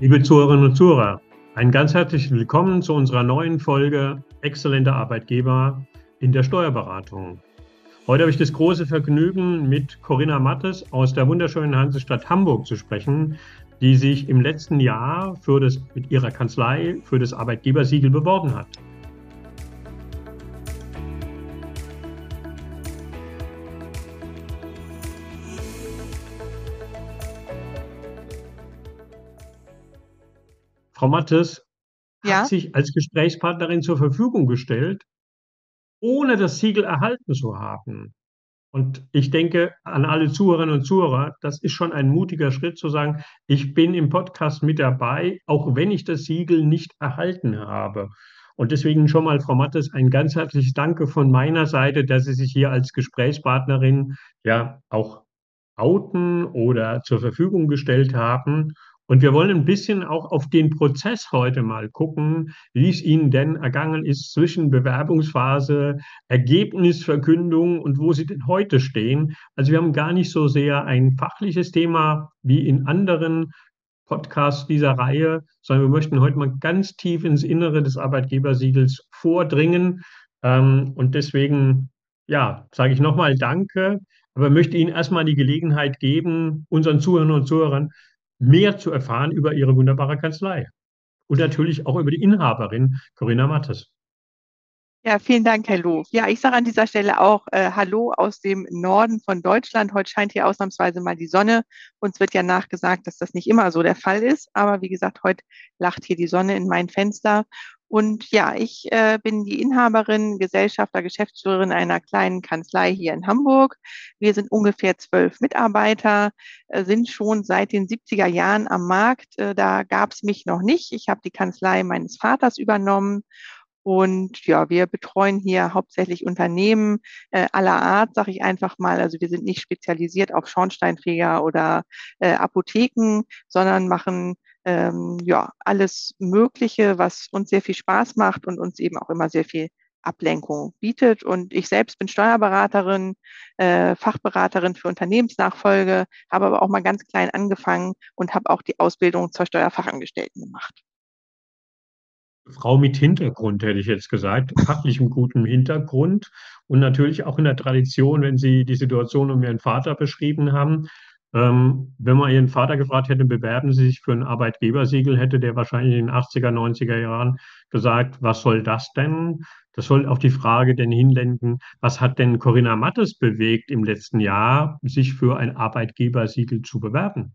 Liebe Zuhörerinnen und Zuhörer, ein ganz herzliches Willkommen zu unserer neuen Folge Exzellente Arbeitgeber in der Steuerberatung. Heute habe ich das große Vergnügen, mit Corinna Mattes aus der wunderschönen Hansestadt Hamburg zu sprechen, die sich im letzten Jahr für das, mit ihrer Kanzlei für das Arbeitgebersiegel beworben hat. Frau Mattes Ja. hat sich als Gesprächspartnerin zur Verfügung gestellt, ohne das Siegel erhalten zu haben. Und ich denke an alle Zuhörerinnen und Zuhörer, das ist schon ein mutiger Schritt zu sagen, ich bin im Podcast mit dabei, auch wenn ich das Siegel nicht erhalten habe. Und deswegen schon mal, Frau Mattes, ein ganz herzliches Danke von meiner Seite, dass Sie sich hier als Gesprächspartnerin ja auch outen oder zur Verfügung gestellt haben. Und wir wollen ein bisschen auch auf den Prozess heute mal gucken, wie es Ihnen denn ergangen ist zwischen Bewerbungsphase, Ergebnisverkündung und wo Sie denn heute stehen. Also wir haben gar nicht so sehr ein fachliches Thema wie in anderen Podcasts dieser Reihe, sondern wir möchten heute mal ganz tief ins Innere des Arbeitgebersiegels vordringen. Ähm, und deswegen, ja, sage ich nochmal Danke, aber möchte Ihnen erstmal die Gelegenheit geben, unseren Zuhörern und Zuhörern mehr zu erfahren über Ihre wunderbare Kanzlei und natürlich auch über die Inhaberin Corinna Mattes. Ja, vielen Dank, Herr Loh. Ja, ich sage an dieser Stelle auch äh, Hallo aus dem Norden von Deutschland. Heute scheint hier ausnahmsweise mal die Sonne. Uns wird ja nachgesagt, dass das nicht immer so der Fall ist. Aber wie gesagt, heute lacht hier die Sonne in mein Fenster. Und ja, ich äh, bin die Inhaberin, Gesellschafter, Geschäftsführerin einer kleinen Kanzlei hier in Hamburg. Wir sind ungefähr zwölf Mitarbeiter, äh, sind schon seit den 70er Jahren am Markt. Äh, da gab es mich noch nicht. Ich habe die Kanzlei meines Vaters übernommen. Und ja, wir betreuen hier hauptsächlich Unternehmen äh, aller Art, sage ich einfach mal. Also wir sind nicht spezialisiert auf Schornsteinfeger oder äh, Apotheken, sondern machen ähm, ja alles Mögliche, was uns sehr viel Spaß macht und uns eben auch immer sehr viel Ablenkung bietet. Und ich selbst bin Steuerberaterin, äh, Fachberaterin für Unternehmensnachfolge, habe aber auch mal ganz klein angefangen und habe auch die Ausbildung zur Steuerfachangestellten gemacht. Frau mit Hintergrund, hätte ich jetzt gesagt, fachlichem guten Hintergrund und natürlich auch in der Tradition, wenn Sie die Situation um Ihren Vater beschrieben haben. Ähm, wenn man Ihren Vater gefragt hätte, bewerben Sie sich für ein Arbeitgebersiegel, hätte der wahrscheinlich in den 80er, 90er Jahren gesagt, was soll das denn? Das soll auf die Frage denn hinlenken, was hat denn Corinna Mattes bewegt im letzten Jahr, sich für ein Arbeitgebersiegel zu bewerben?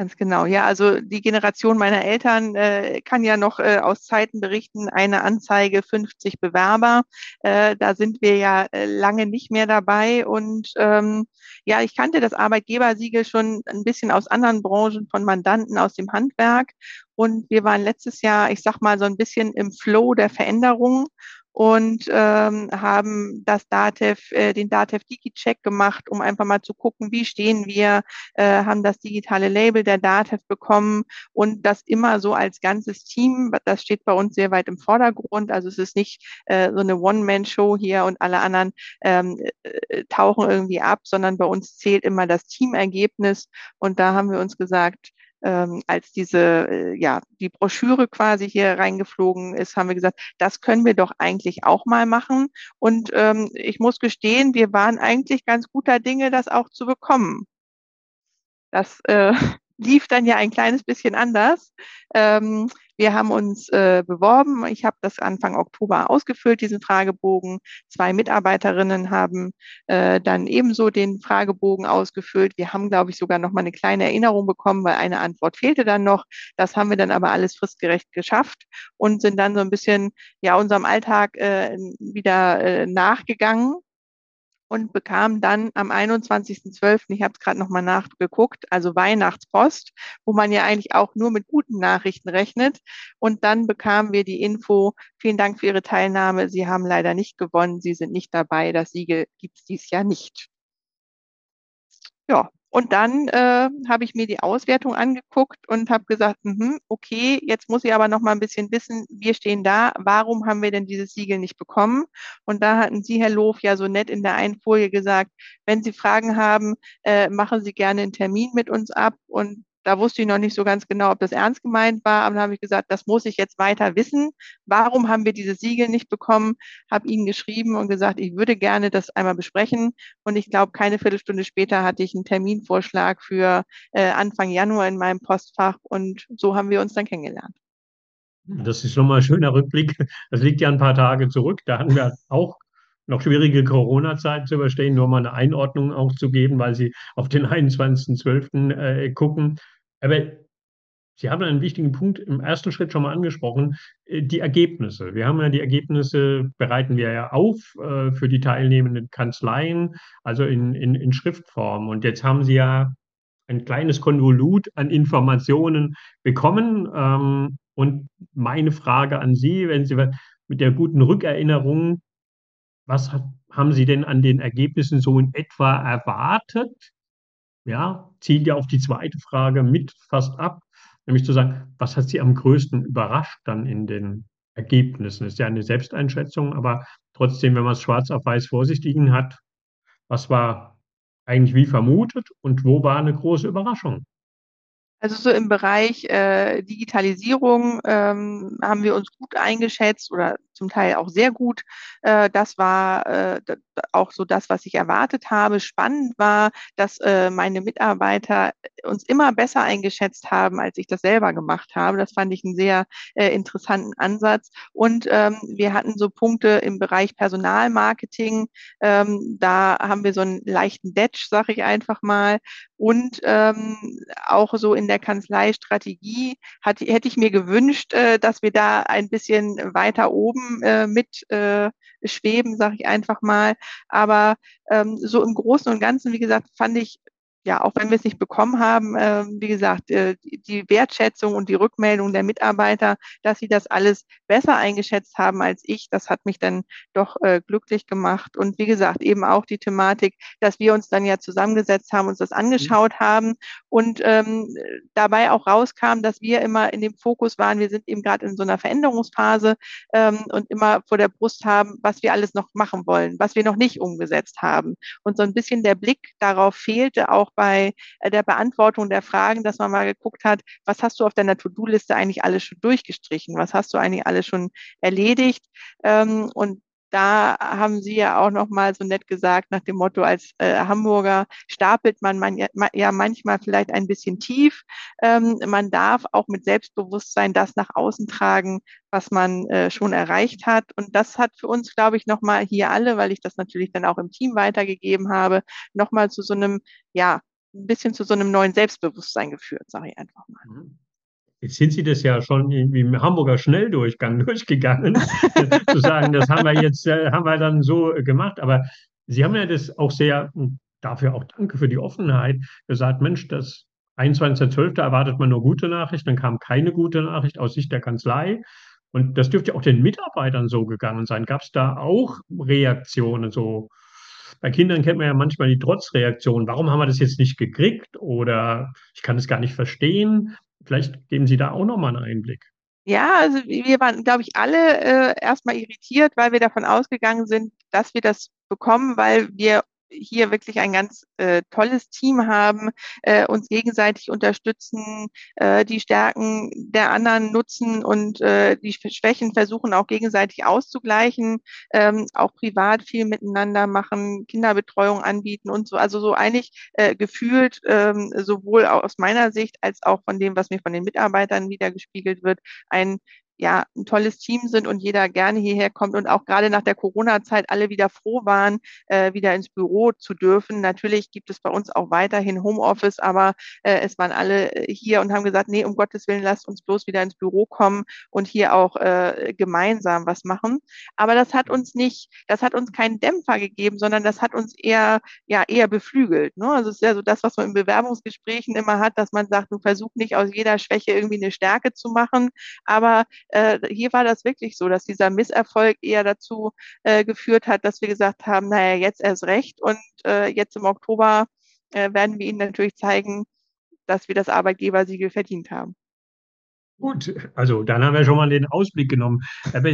Ganz genau. Ja, also die Generation meiner Eltern äh, kann ja noch äh, aus Zeiten berichten, eine Anzeige, 50 Bewerber. Äh, da sind wir ja äh, lange nicht mehr dabei. Und ähm, ja, ich kannte das Arbeitgebersiegel schon ein bisschen aus anderen Branchen von Mandanten aus dem Handwerk. Und wir waren letztes Jahr, ich sag mal, so ein bisschen im Flow der Veränderung und ähm, haben das DATEV, äh, den DATEV Digi-Check gemacht, um einfach mal zu gucken, wie stehen wir, äh, haben das digitale Label der DATEV bekommen und das immer so als ganzes Team, das steht bei uns sehr weit im Vordergrund. Also es ist nicht äh, so eine One-Man-Show hier und alle anderen ähm, äh, tauchen irgendwie ab, sondern bei uns zählt immer das Teamergebnis und da haben wir uns gesagt, ähm, als diese, äh, ja, die Broschüre quasi hier reingeflogen ist, haben wir gesagt, das können wir doch eigentlich auch mal machen. Und ähm, ich muss gestehen, wir waren eigentlich ganz guter Dinge, das auch zu bekommen. Das äh, lief dann ja ein kleines bisschen anders. Ähm, wir haben uns äh, beworben. Ich habe das Anfang Oktober ausgefüllt, diesen Fragebogen. Zwei Mitarbeiterinnen haben äh, dann ebenso den Fragebogen ausgefüllt. Wir haben, glaube ich, sogar noch mal eine kleine Erinnerung bekommen, weil eine Antwort fehlte dann noch. Das haben wir dann aber alles fristgerecht geschafft und sind dann so ein bisschen ja unserem Alltag äh, wieder äh, nachgegangen und bekam dann am 21.12., ich habe es gerade nochmal nachgeguckt, also Weihnachtspost, wo man ja eigentlich auch nur mit guten Nachrichten rechnet. Und dann bekamen wir die Info, vielen Dank für Ihre Teilnahme. Sie haben leider nicht gewonnen, Sie sind nicht dabei. Das Siegel gibt es dieses Jahr nicht. Ja, und dann äh, habe ich mir die Auswertung angeguckt und habe gesagt, mh, okay, jetzt muss ich aber noch mal ein bisschen wissen, wir stehen da, warum haben wir denn dieses Siegel nicht bekommen? Und da hatten Sie, Herr Loof, ja so nett in der einen Folie gesagt, wenn Sie Fragen haben, äh, machen Sie gerne einen Termin mit uns ab. Und da wusste ich noch nicht so ganz genau, ob das ernst gemeint war, aber dann habe ich gesagt, das muss ich jetzt weiter wissen. Warum haben wir dieses Siegel nicht bekommen? Habe ihnen geschrieben und gesagt, ich würde gerne das einmal besprechen. Und ich glaube, keine Viertelstunde später hatte ich einen Terminvorschlag für äh, Anfang Januar in meinem Postfach und so haben wir uns dann kennengelernt. Das ist nochmal ein schöner Rückblick. Das liegt ja ein paar Tage zurück. Da hatten wir auch noch schwierige Corona-Zeiten zu überstehen, nur mal eine Einordnung auch zu geben, weil Sie auf den 21.12. Äh, gucken. Aber Sie haben einen wichtigen Punkt im ersten Schritt schon mal angesprochen, äh, die Ergebnisse. Wir haben ja die Ergebnisse, bereiten wir ja auf äh, für die teilnehmenden Kanzleien, also in, in, in Schriftform. Und jetzt haben Sie ja ein kleines Konvolut an Informationen bekommen. Ähm, und meine Frage an Sie, wenn Sie mit der guten Rückerinnerung was hat, haben Sie denn an den Ergebnissen so in etwa erwartet? Ja, zielt ja auf die zweite Frage mit fast ab, nämlich zu sagen, was hat Sie am größten überrascht dann in den Ergebnissen? Ist ja eine Selbsteinschätzung, aber trotzdem, wenn man es schwarz auf weiß vor hat, was war eigentlich wie vermutet und wo war eine große Überraschung? Also so im Bereich äh, Digitalisierung ähm, haben wir uns gut eingeschätzt oder zum Teil auch sehr gut. Äh, das war äh, auch so das, was ich erwartet habe. Spannend war, dass äh, meine Mitarbeiter uns immer besser eingeschätzt haben, als ich das selber gemacht habe. Das fand ich einen sehr interessanten Ansatz. Und ähm, wir hatten so Punkte im Bereich Personalmarketing. Ähm, da haben wir so einen leichten Detch, sage ich einfach mal. Und ähm, auch so in der Kanzleistrategie hätte ich mir gewünscht, dass wir da ein bisschen weiter oben äh, mit äh, schweben, sage ich einfach mal. Aber ähm, so im Großen und Ganzen, wie gesagt, fand ich ja, auch wenn wir es nicht bekommen haben, äh, wie gesagt, äh, die Wertschätzung und die Rückmeldung der Mitarbeiter, dass sie das alles besser eingeschätzt haben als ich, das hat mich dann doch äh, glücklich gemacht. Und wie gesagt, eben auch die Thematik, dass wir uns dann ja zusammengesetzt haben, uns das angeschaut mhm. haben und ähm, dabei auch rauskam, dass wir immer in dem Fokus waren, wir sind eben gerade in so einer Veränderungsphase ähm, und immer vor der Brust haben, was wir alles noch machen wollen, was wir noch nicht umgesetzt haben. Und so ein bisschen der Blick darauf fehlte auch auch bei äh, der Beantwortung der Fragen, dass man mal geguckt hat, was hast du auf deiner To-Do-Liste eigentlich alles schon durchgestrichen? Was hast du eigentlich alles schon erledigt? Ähm, und da haben Sie ja auch noch mal so nett gesagt, nach dem Motto, als äh, Hamburger stapelt man, man ja, manchmal vielleicht ein bisschen tief. Ähm, man darf auch mit Selbstbewusstsein das nach außen tragen, was man äh, schon erreicht hat. Und das hat für uns, glaube ich, noch mal hier alle, weil ich das natürlich dann auch im Team weitergegeben habe, noch mal zu so einem, ja, ein bisschen zu so einem neuen Selbstbewusstsein geführt, sage ich einfach mal. Mhm. Jetzt sind Sie das ja schon im Hamburger Schnelldurchgang durchgegangen, zu sagen, das haben wir jetzt, äh, haben wir dann so gemacht. Aber Sie haben ja das auch sehr, dafür auch danke für die Offenheit, gesagt, Mensch, das 21.12. erwartet man nur gute Nachricht, dann kam keine gute Nachricht aus Sicht der Kanzlei. Und das dürfte auch den Mitarbeitern so gegangen sein. Gab es da auch Reaktionen so? Bei Kindern kennt man ja manchmal die Trotzreaktion. Warum haben wir das jetzt nicht gekriegt? Oder ich kann es gar nicht verstehen. Vielleicht geben Sie da auch noch mal einen Einblick. Ja, also wir waren, glaube ich, alle äh, erstmal irritiert, weil wir davon ausgegangen sind, dass wir das bekommen, weil wir hier wirklich ein ganz äh, tolles Team haben, äh, uns gegenseitig unterstützen, äh, die Stärken der anderen nutzen und äh, die Schwächen versuchen auch gegenseitig auszugleichen, ähm, auch privat viel miteinander machen, Kinderbetreuung anbieten und so. Also so eigentlich äh, gefühlt ähm, sowohl aus meiner Sicht als auch von dem, was mir von den Mitarbeitern wiedergespiegelt wird, ein ja ein tolles Team sind und jeder gerne hierher kommt und auch gerade nach der Corona-Zeit alle wieder froh waren, äh, wieder ins Büro zu dürfen. Natürlich gibt es bei uns auch weiterhin Homeoffice, aber äh, es waren alle äh, hier und haben gesagt, nee, um Gottes Willen, lasst uns bloß wieder ins Büro kommen und hier auch äh, gemeinsam was machen. Aber das hat uns nicht, das hat uns keinen Dämpfer gegeben, sondern das hat uns eher, ja, eher beflügelt. Ne? Also es ist ja so das, was man in Bewerbungsgesprächen immer hat, dass man sagt, du versuch nicht aus jeder Schwäche irgendwie eine Stärke zu machen, aber äh, hier war das wirklich so, dass dieser Misserfolg eher dazu äh, geführt hat, dass wir gesagt haben, naja, jetzt erst recht und äh, jetzt im Oktober äh, werden wir Ihnen natürlich zeigen, dass wir das Arbeitgebersiegel verdient haben. Gut, also dann haben wir schon mal den Ausblick genommen. Aber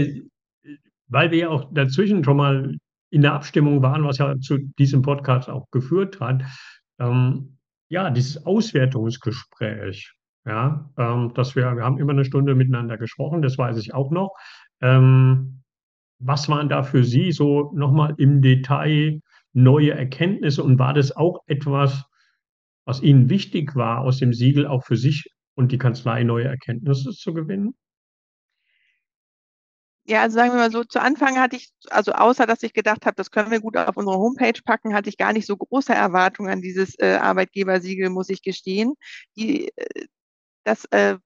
weil wir ja auch dazwischen schon mal in der Abstimmung waren, was ja zu diesem Podcast auch geführt hat, ähm, Ja, dieses Auswertungsgespräch, ja, ähm, dass wir wir haben immer 'ne Stunde miteinander gesprochen, das weiß ich auch noch. Ähm, was waren da für Sie so noch mal im Detail neue Erkenntnisse und war das auch etwas, was Ihnen wichtig war, aus dem Siegel auch für sich und die Kanzlei neue Erkenntnisse zu gewinnen? Ja, also sagen wir mal so, zu Anfang hatte ich also außer dass ich gedacht habe, das können wir gut auf unsere Homepage packen, hatte ich gar nicht so große Erwartungen an dieses, äh, Arbeitgebersiegel, muss ich gestehen. Die äh, das, äh,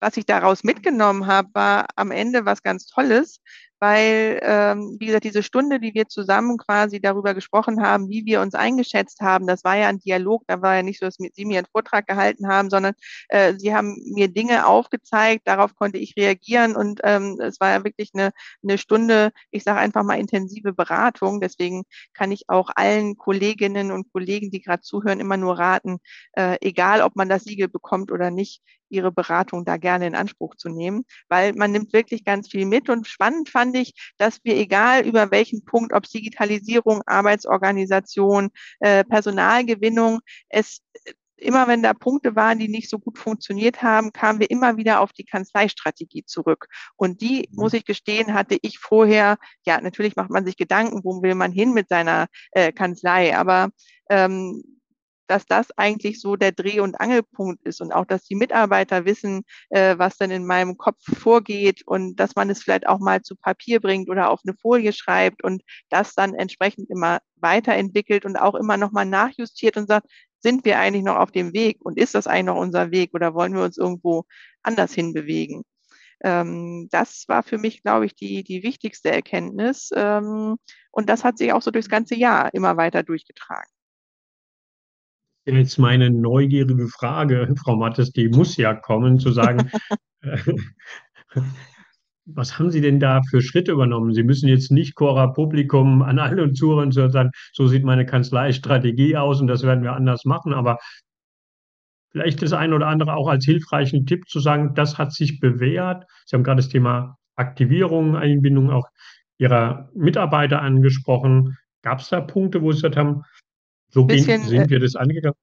was ich daraus mitgenommen habe, war am Ende was ganz Tolles, weil, ähm, wie gesagt, diese Stunde, die wir zusammen quasi darüber gesprochen haben, wie wir uns eingeschätzt haben, das war ja 'n Dialog. Da war ja nicht so, dass Sie mir 'n Vortrag gehalten haben, sondern, äh, Sie haben mir Dinge aufgezeigt, darauf konnte ich reagieren und, ähm, es war ja wirklich 'ne 'ne Stunde, ich sage einfach mal, intensive Beratung. Deswegen kann ich auch allen Kolleginnen und Kollegen, die grad zuhören, immer nur raten, äh, egal ob man das Siegel bekommt oder nicht, ihre Beratung da gerne in Anspruch zu nehmen, weil man nimmt wirklich ganz viel mit. Und spannend fand ich, dass wir, egal über welchen Punkt, ob's Digitalisierung, Arbeitsorganisation, äh, Personalgewinnung, es äh, immer wenn da Punkte waren, die nicht so gut funktioniert haben, kamen wir immer wieder auf die Kanzleistrategie zurück. Und die, muss Mhm. ich gestehen, hatte ich vorher ja, natürlich macht man sich Gedanken, wo will man hin mit seiner, äh, Kanzlei, aber, ähm, dass das eigentlich so der Dreh und Angelpunkt ist und auch, dass die Mitarbeiter wissen, äh, was denn in meinem Kopf vorgeht und dass man es vielleicht auch mal zu Papier bringt oder auf 'ne Folie schreibt und das dann entsprechend immer weiterentwickelt und auch immer noch mal nachjustiert und sagt: „Sind wir eigentlich noch auf dem Weg und ist das eigentlich noch unser Weg oder wollen wir uns irgendwo anders hinbewegen?“ Ähm, das war für mich, glaube ich, die die wichtigste Erkenntnis, ähm, und das hat sich auch so durchs ganze Jahr immer weiter durchgetragen. Jetzt meine neugierige Frage, Frau Mattes, die muss ja kommen, zu sagen, äh, was haben Sie denn da für Schritte übernommen? Sie müssen jetzt nicht cora publicum an alle Zuhörern so sagen: „So sieht meine Kanzleistrategie aus und das werden wir anders machen“, aber vielleicht das eine oder andere auch als hilfreichen Tipp zu sagen, das hat sich bewährt. Sie haben grad das Thema Aktivierung, Einbindung auch Ihrer Mitarbeiter angesprochen. Gab's da Punkte, wo Sie gesagt haben: „So Bisschen, äh sind wir das angegangen?“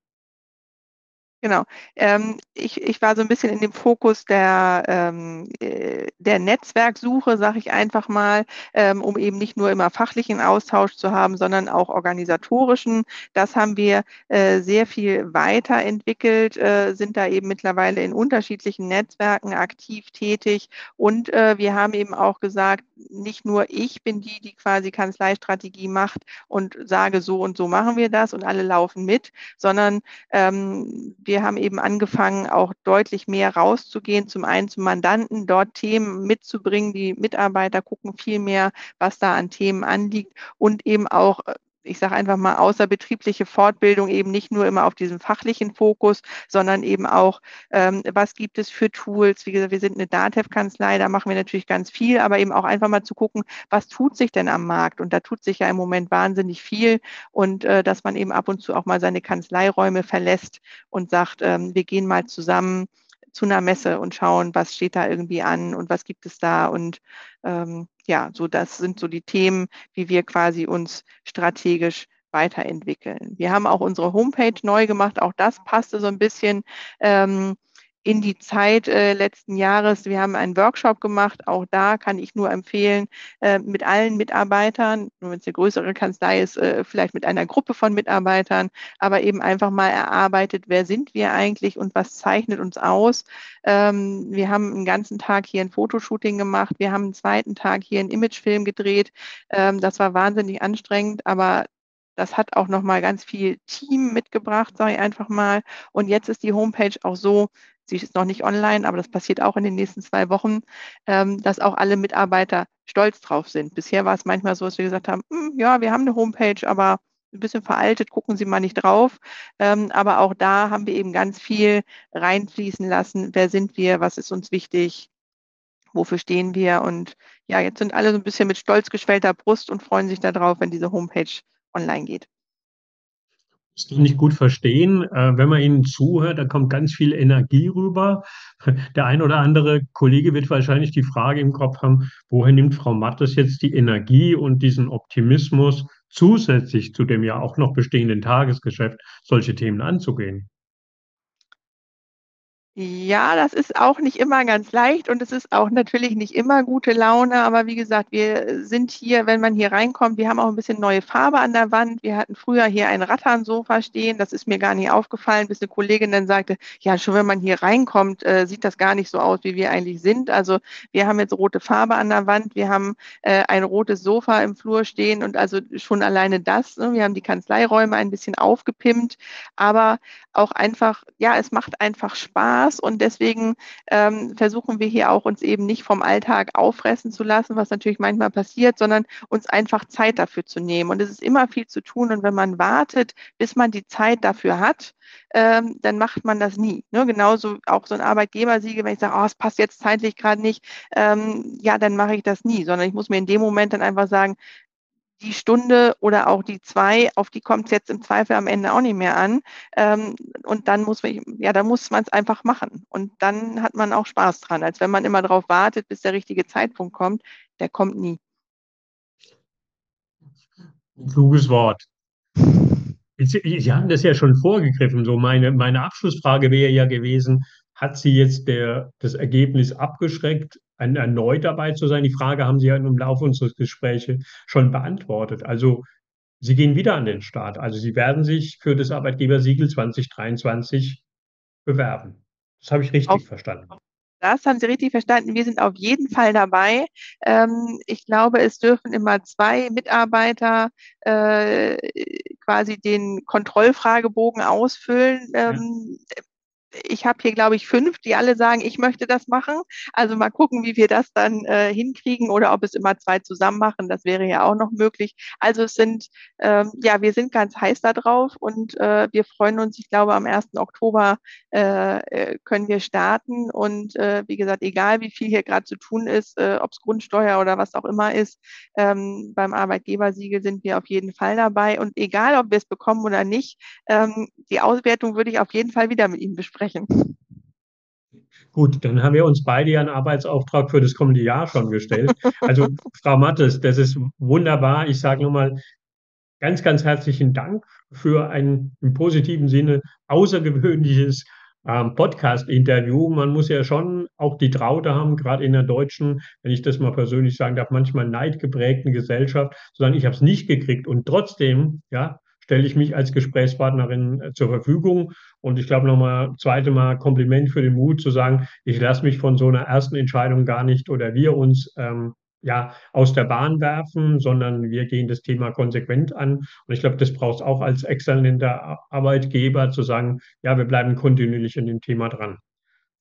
Genau. Ähm, ich ich war so 'n bisschen in dem Fokus der, ähm, äh der Netzwerksuche, sage ich einfach mal, ähm, um eben nicht nur immer fachlichen Austausch zu haben, sondern auch organisatorischen. Das haben wir, äh, sehr viel weiterentwickelt, äh, sind da eben mittlerweile in unterschiedlichen Netzwerken aktiv tätig und, äh, wir haben eben auch gesagt, nicht nur ich bin die, die quasi Kanzleistrategie macht und sage: „So und so machen wir das“, und alle laufen mit, sondern, ähm, wir haben eben angefangen, auch deutlich mehr rauszugehen, zum einen zum Mandanten, dort Themen mitzubringen. Die Mitarbeiter gucken viel mehr, was da an Themen anliegt und eben auch, äh, ich sage einfach mal, außerbetriebliche Fortbildung eben nicht nur immer auf diesen fachlichen Fokus, sondern eben auch, ähm, was gibt es für Tools? Wie gesagt, wir sind 'ne Datev-Kanzlei, da machen wir natürlich ganz viel, aber eben auch einfach mal zu gucken, was tut sich denn am Markt? Und da tut sich ja im Moment wahnsinnig viel und, äh, dass man eben ab und zu auch mal seine Kanzleiräume verlässt und sagt, ähm: „Wir gehen mal zusammen zu 'ner Messe und schauen, was steht da irgendwie an und was gibt es da?“ Und, ähm, ja, so das sind so die Themen, wie wir quasi uns strategisch weiterentwickeln. Wir haben auch unsere Homepage neu gemacht, auch das passte so 'n bisschen, ähm, in die Zeit, äh, letzten Jahres. Wir haben einen Workshop gemacht, auch da kann ich nur empfehlen, äh, mit allen Mitarbeitern, nur wenn's 'ne größere Kanzlei ist, äh, vielleicht mit einer Gruppe von Mitarbeitern, aber eben einfach mal erarbeitet: „Wer sind wir eigentlich und was zeichnet uns aus?“ Ähm, wir haben 'n ganzen Tag hier 'n Fotoshooting gemacht. Wir haben 'n 2. Tag hier 'n Imagefilm gedreht. Ähm, das war wahnsinnig anstrengend, aber das hat auch noch mal ganz viel Team mitgebracht, sage ich einfach mal. Und jetzt ist die Homepage auch so sie ist noch nicht online, aber das passiert auch in den nächsten 2 Wochen, ähm, dass auch alle Mitarbeiter stolz drauf sind. Bisher war's manchmal so, dass wir gesagt haben: „Hm, ja, wir haben 'ne Homepage, aber 'n bisschen veraltet, gucken Sie mal nicht drauf.“ Ähm, aber auch da haben wir eben ganz viel reinfließen lassen. Wer sind wir? Was ist uns wichtig? Wofür stehen wir? Und ja, jetzt sind alle so 'n bisschen mit stolz geschwellter Brust und freuen sich da drauf, wenn diese Homepage online geht. Kann ich gut verstehen. Äh, wenn man Ihnen zuhört, da kommt ganz viel Energie rüber. Der ein oder andere Kollege wird wahrscheinlich die Frage im Kopf haben: „Woher nimmt Frau Mattes jetzt die Energie und diesen Optimismus, zusätzlich zu dem ja auch noch bestehenden Tagesgeschäft solche Themen anzugehen?“ Ja, das ist auch nicht immer ganz leicht und es ist auch natürlich nicht immer gute Laune, aber wie gesagt, wir sind hier, wenn man hier reinkommt, wir haben auch ein bisschen neue Farbe an der Wand. Wir hatten früher hier ein Ratternsofa stehen, das ist mir gar nicht aufgefallen, bis eine Kollegin dann sagte, ja, schon wenn man hier reinkommt, äh, sieht das gar nicht so aus, wie wir eigentlich sind. Also wir haben jetzt rote Farbe an der Wand, wir haben äh, ein rotes Sofa im Flur stehen und also schon alleine das, ne? wir haben die Kanzleiräume ein bisschen aufgepimpt, aber auch einfach, ja, es macht einfach Spaß Spaß und deswegen ähm, versuchen wir hier auch uns eben nicht vom Alltag auffressen zu lassen, was natürlich manchmal passiert, sondern uns einfach Zeit dafür zu nehmen. Und es ist immer viel zu tun und wenn man wartet, bis man die Zeit dafür hat, ähm, dann macht man das nie. Ne? Genauso auch so ein Arbeitgebersiegel, wenn ich sage, oh, es passt jetzt zeitlich gerade nicht, ähm, ja, dann mache ich das nie, sondern ich muss mir in dem Moment dann einfach sagen, die Stunde oder auch die zwei, auf die kommt es jetzt im Zweifel am Ende auch nicht mehr an. Ähm, und dann muss man, ja, dann muss man es einfach machen. Und dann hat man auch Spaß dran, als wenn man immer darauf wartet, bis der richtige Zeitpunkt kommt. Der kommt nie. Ein kluges Wort. Sie haben das ja schon vorgegriffen. So meine, meine Abschlussfrage wäre ja gewesen, hat Sie jetzt der, das Ergebnis abgeschreckt, ein, erneut dabei zu sein? Die Frage haben Sie ja im Laufe unseres Gesprächs schon beantwortet. Also Sie gehen wieder an den Start. Also Sie werden sich für das Arbeitgebersiegel 2023 bewerben. Das habe ich richtig auf, verstanden. Das haben Sie richtig verstanden. Wir sind auf jeden Fall dabei. Ähm, ich glaube, es dürfen immer zwei Mitarbeiter äh, quasi den Kontrollfragebogen ausfüllen. Ähm, ja ich habe hier, glaube ich, fünf, die alle sagen, ich möchte das machen. Also mal gucken, wie wir das dann äh, hinkriegen oder ob es immer zwei zusammen machen. Das wäre ja auch noch möglich. Also es sind, ähm, ja, wir sind ganz heiß da drauf und äh, wir freuen uns. Ich glaube, am 1. Oktober äh, äh, können wir starten. Und äh, wie gesagt, egal wie viel hier gerade zu tun ist, äh, ob es Grundsteuer oder was auch immer ist, ähm, beim Arbeitgebersiegel sind wir auf jeden Fall dabei. Und egal, ob wir es bekommen oder nicht, ähm, die Auswertung würde ich auf jeden Fall wieder mit Ihnen besprechen sprechen. Gut, dann haben wir uns beide ja einen Arbeitsauftrag für das kommende Jahr schon gestellt. Also, Frau Mattes, das ist wunderbar. Ich sage nochmal ganz, ganz herzlichen Dank für ein im positiven Sinne außergewöhnliches ähm, Podcast-Interview. Man muss ja schon auch die Traute haben, gerade in der deutschen, wenn ich das mal persönlich sagen darf, manchmal neidgeprägten Gesellschaft, sondern ich habe es nicht gekriegt und trotzdem, ja, stelle ich mich als Gesprächspartnerin äh, zur Verfügung. Und ich glaube nochmal, zweite Mal Kompliment für den Mut zu sagen, ich lasse mich von so einer ersten Entscheidung gar nicht oder wir uns ähm, ja aus der Bahn werfen, sondern wir gehen das Thema konsequent an. Und ich glaube, das braucht es auch als exzellenter Arbeitgeber zu sagen, ja, wir bleiben kontinuierlich in dem Thema dran.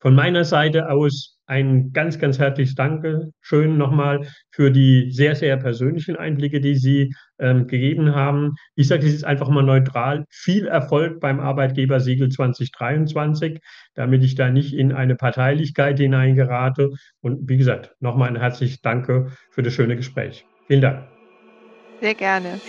Von meiner Seite aus ein ganz, ganz herzliches Dankeschön nochmal für die sehr, sehr persönlichen Einblicke, die Sie ähm, gegeben haben. Ich sage es jetzt einfach mal neutral. Viel Erfolg beim Arbeitgebersiegel 2023, damit ich da nicht in eine Parteilichkeit hineingerate. Und wie gesagt, nochmal ein herzliches Danke für das schöne Gespräch. Vielen Dank. Sehr gerne.